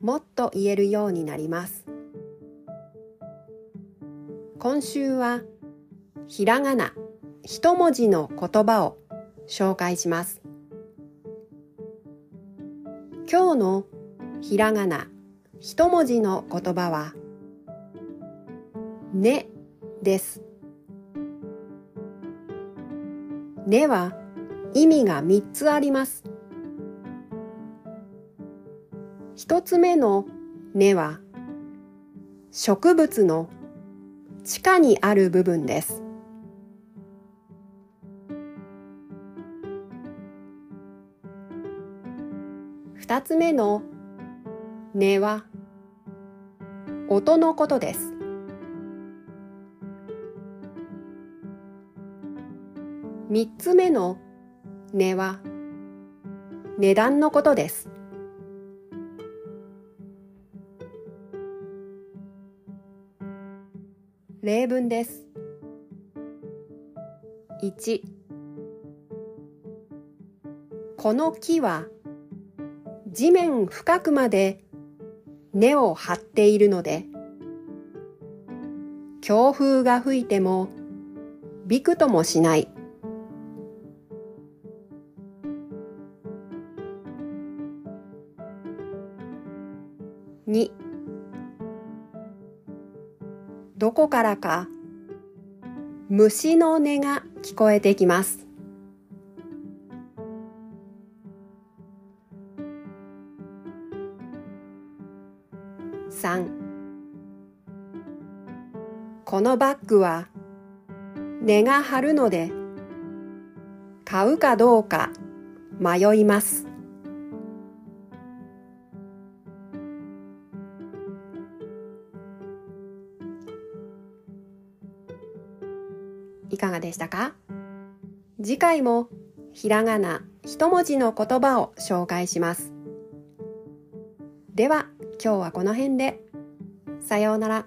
もっと言えるようになります。今週はひらがな一文字の言葉を紹介します。今日のひらがな一文字の言葉はねです。ねは意味が三つあります。一つ目の根は植物の地下にある部分です。二つ目の根は音のことです。三つ目の根は値段のことです。例文です。1この木は地面深くまで根を張っているので強風が吹いてもびくともしない。2どこからか虫の音が聞こえてきます。3このバッグは値が張るので買うかどうか迷います。いかがでしたか？次回もひらがな一文字の言葉を紹介します。では今日はこの辺で。さようなら。